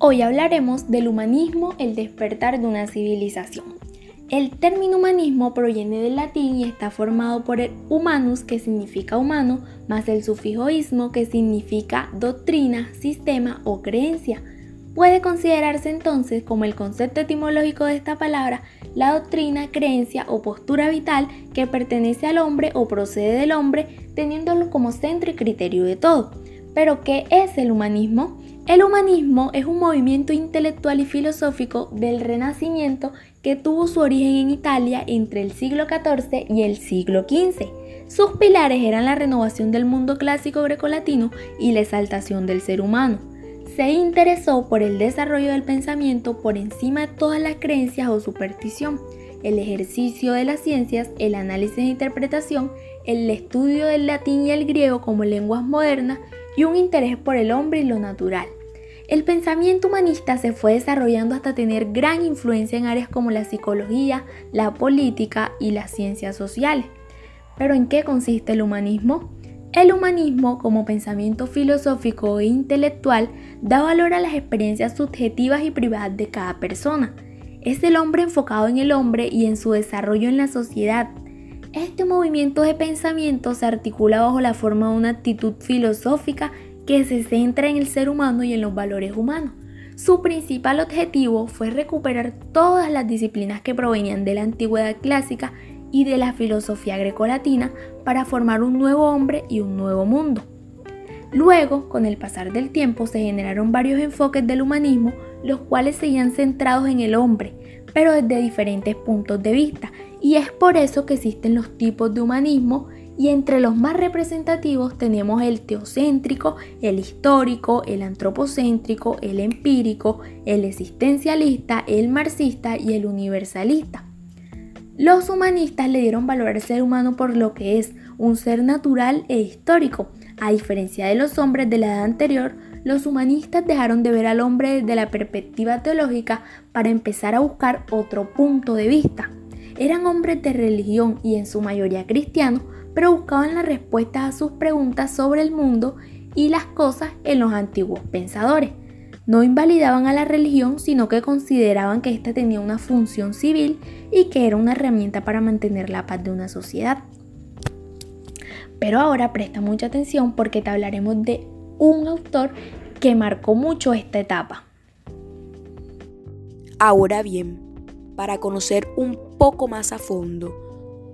Hoy hablaremos del humanismo, el despertar de una civilización. El término humanismo proviene del latín y está formado por el humanus, que significa humano, más el sufijo ismo, que significa doctrina, sistema o creencia. Puede considerarse entonces como el concepto etimológico de esta palabra la doctrina, creencia o postura vital que pertenece al hombre o procede del hombre, teniéndolo como centro y criterio de todo. Pero, ¿qué es el humanismo? El humanismo es un movimiento intelectual y filosófico del Renacimiento que tuvo su origen en Italia entre el siglo XIV y el siglo XV. Sus pilares eran la renovación del mundo clásico grecolatino y la exaltación del ser humano. Se interesó por el desarrollo del pensamiento por encima de todas las creencias o superstición, el ejercicio de las ciencias, el análisis e interpretación, el estudio del latín y el griego como lenguas modernas y un interés por el hombre y lo natural. El pensamiento humanista se fue desarrollando hasta tener gran influencia en áreas como la psicología, la política y las ciencias sociales. Pero ¿en qué consiste el humanismo? El humanismo, como pensamiento filosófico e intelectual, da valor a las experiencias subjetivas y privadas de cada persona. Es el hombre enfocado en el hombre y en su desarrollo en la sociedad. Este movimiento de pensamiento se articula bajo la forma de una actitud filosófica que se centra en el ser humano y en los valores humanos. Su principal objetivo fue recuperar todas las disciplinas que provenían de la antigüedad clásica y de la filosofía grecolatina para formar un nuevo hombre y un nuevo mundo. Luego, con el pasar del tiempo, se generaron varios enfoques del humanismo, los cuales seguían centrados en el hombre, pero desde diferentes puntos de vista, y es por eso que existen los tipos de humanismo y entre los más representativos tenemos el teocéntrico, el histórico, el antropocéntrico, el empírico, el existencialista, el marxista y el universalista. Los humanistas le dieron valor al ser humano por lo que es un ser natural e histórico. A diferencia de los hombres de la edad anterior, los humanistas dejaron de ver al hombre desde la perspectiva teológica para empezar a buscar otro punto de vista. Eran hombres de religión y en su mayoría cristianos, pero buscaban las respuestas a sus preguntas sobre el mundo y las cosas en los antiguos pensadores. No invalidaban a la religión, sino que consideraban que ésta tenía una función civil y que era una herramienta para mantener la paz de una sociedad. Pero ahora presta mucha atención porque te hablaremos de un autor que marcó mucho esta etapa. Ahora bien, para conocer un poco más a fondo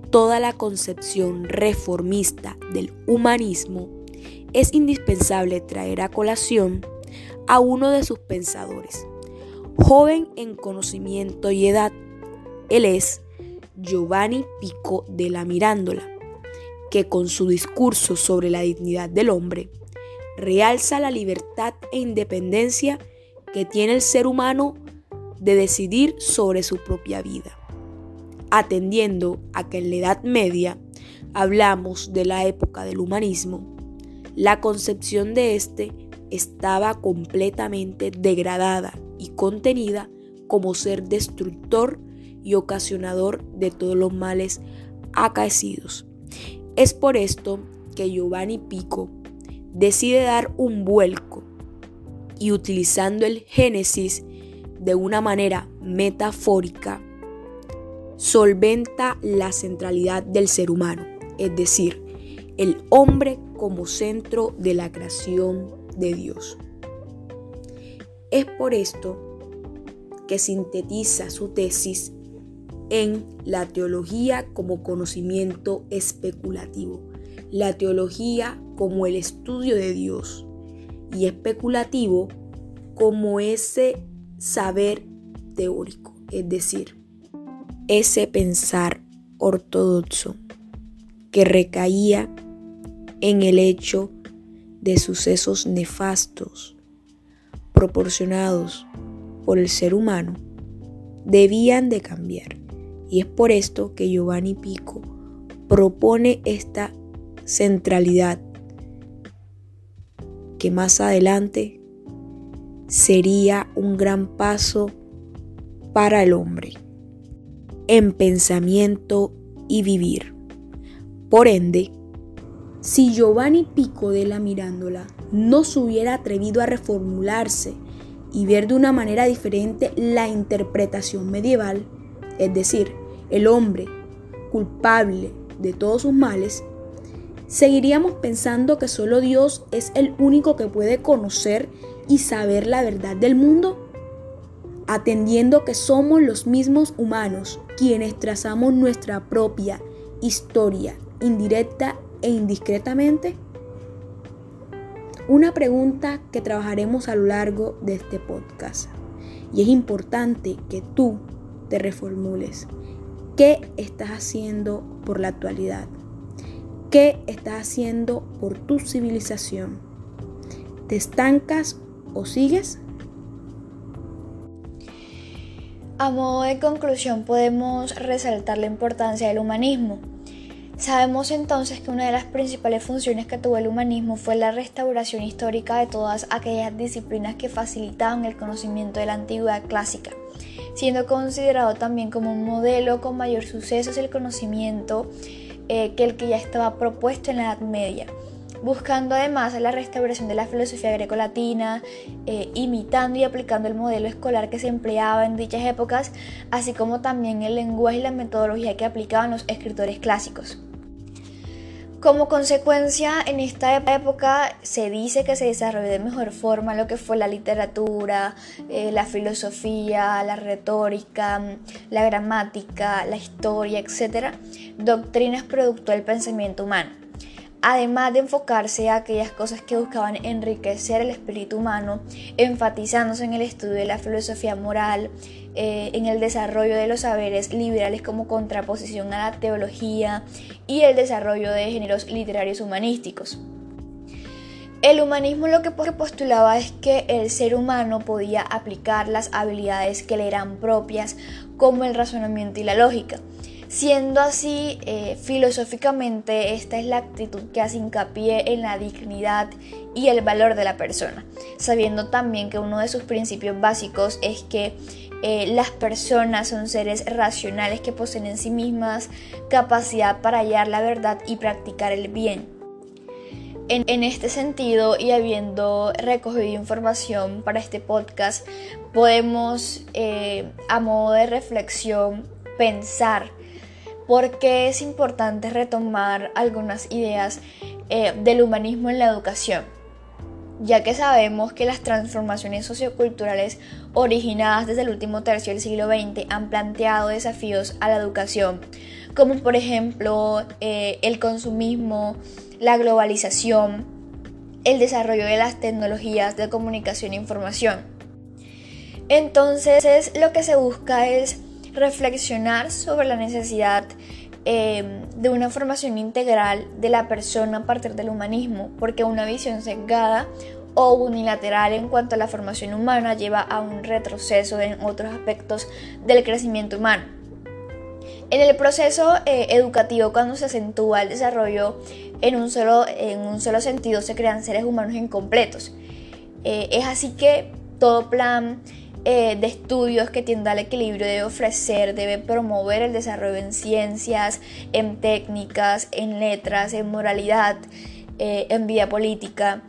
toda la concepción reformista del humanismo, es indispensable traer a colación a uno de sus pensadores, joven en conocimiento y edad. Él es Giovanni Pico de la Mirándola, que con su discurso sobre la dignidad del hombre realza la libertad e independencia que tiene el ser humano de decidir sobre su propia vida atendiendo a que en la Edad Media hablamos de la época del humanismo, la concepción de éste estaba completamente degradada y contenida como ser destructor y ocasionador de todos los males acaecidos. Es por esto que Giovanni Pico decide dar un vuelco y utilizando el Génesis de una manera metafórica solventa la centralidad del ser humano, es decir, el hombre como centro de la creación de Dios. Es por esto que sintetiza su tesis en la teología como conocimiento especulativo, la teología como el estudio de Dios y especulativo como ese saber teórico, es decir, ese pensar ortodoxo que recaía en el hecho de sucesos nefastos proporcionados por el ser humano debían de cambiar. Y es por esto que Giovanni Pico propone esta centralidad que más adelante sería un gran paso para el hombre en pensamiento y vivir. Por ende, si Giovanni Pico de la Mirándola no se hubiera atrevido a reformularse y ver de una manera diferente la interpretación medieval, es decir, el hombre culpable de todos sus males, seguiríamos pensando que solo Dios es el único que puede conocer y saber la verdad del mundo? Atendiendo que somos los mismos humanos quienes trazamos nuestra propia historia, indirecta e indiscretamente? Una pregunta que trabajaremos a lo largo de este podcast. Y es importante que tú te reformules. ¿Qué estás haciendo por la actualidad? ¿Qué estás haciendo por tu civilización? ¿Te estancas o sigues? A modo de conclusión podemos resaltar la importancia del humanismo. Sabemos entonces que una de las principales funciones que tuvo el humanismo fue la restauración histórica de todas aquellas disciplinas que facilitaban el conocimiento de la antigüedad clásica, siendo considerado también como un modelo con mayor suceso el conocimiento eh, que el que ya estaba propuesto en la Edad Media buscando además la restauración de la filosofía grecolatina, eh, imitando y aplicando el modelo escolar que se empleaba en dichas épocas, así como también el lenguaje y la metodología que aplicaban los escritores clásicos. Como consecuencia, en esta época se dice que se desarrolló de mejor forma lo que fue la literatura, eh, la filosofía, la retórica, la gramática, la historia, etc. Doctrinas producto del pensamiento humano además de enfocarse a aquellas cosas que buscaban enriquecer el espíritu humano, enfatizándose en el estudio de la filosofía moral, eh, en el desarrollo de los saberes liberales como contraposición a la teología y el desarrollo de géneros literarios humanísticos. El humanismo lo que postulaba es que el ser humano podía aplicar las habilidades que le eran propias como el razonamiento y la lógica Siendo así, eh, filosóficamente, esta es la actitud que hace hincapié en la dignidad y el valor de la persona, sabiendo también que uno de sus principios básicos es que eh, las personas son seres racionales que poseen en sí mismas capacidad para hallar la verdad y practicar el bien. En, este sentido, y habiendo recogido información para este podcast, podemos, eh, a modo de reflexión, pensar porque es importante retomar algunas ideas eh, del humanismo en la educación, ya que sabemos que las transformaciones socioculturales originadas desde el último tercio del siglo XX han planteado desafíos a la educación, como por ejemplo eh, el consumismo, la globalización, el desarrollo de las tecnologías de comunicación e información. Entonces lo que se busca es reflexionar sobre la necesidad em, de una formación integral de la persona a partir del humanismo, porque una visión sesgada o unilateral en cuanto a la formación humana lleva a un retroceso en otros aspectos del crecimiento humano. En el proceso eh, educativo, cuando se acentúa el desarrollo en un solo, en un solo sentido, se crean seres humanos incompletos. Eh, es así que todo plan eh, de estudios que tienda al equilibrio debe ofrecer, debe promover el desarrollo en ciencias, en técnicas, en letras, en moralidad, eh, en vida política,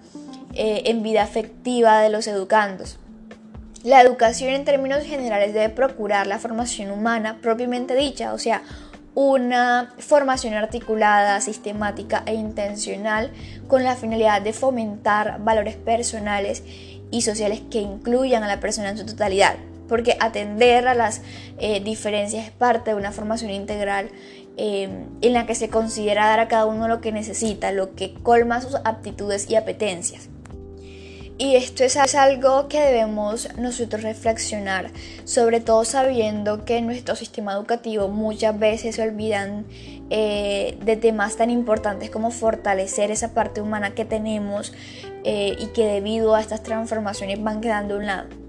eh, en vida afectiva de los educandos. La educación en términos generales debe procurar la formación humana propiamente dicha, o sea, una formación articulada, sistemática e intencional con la finalidad de fomentar valores personales y sociales que incluyan a la persona en su totalidad, porque atender a las eh, diferencias es parte de una formación integral eh, en la que se considera dar a cada uno lo que necesita, lo que colma sus aptitudes y apetencias. Y esto es algo que debemos nosotros reflexionar, sobre todo sabiendo que en nuestro sistema educativo muchas veces se olvidan eh, de temas tan importantes como fortalecer esa parte humana que tenemos eh, y que debido a estas transformaciones van quedando a un lado.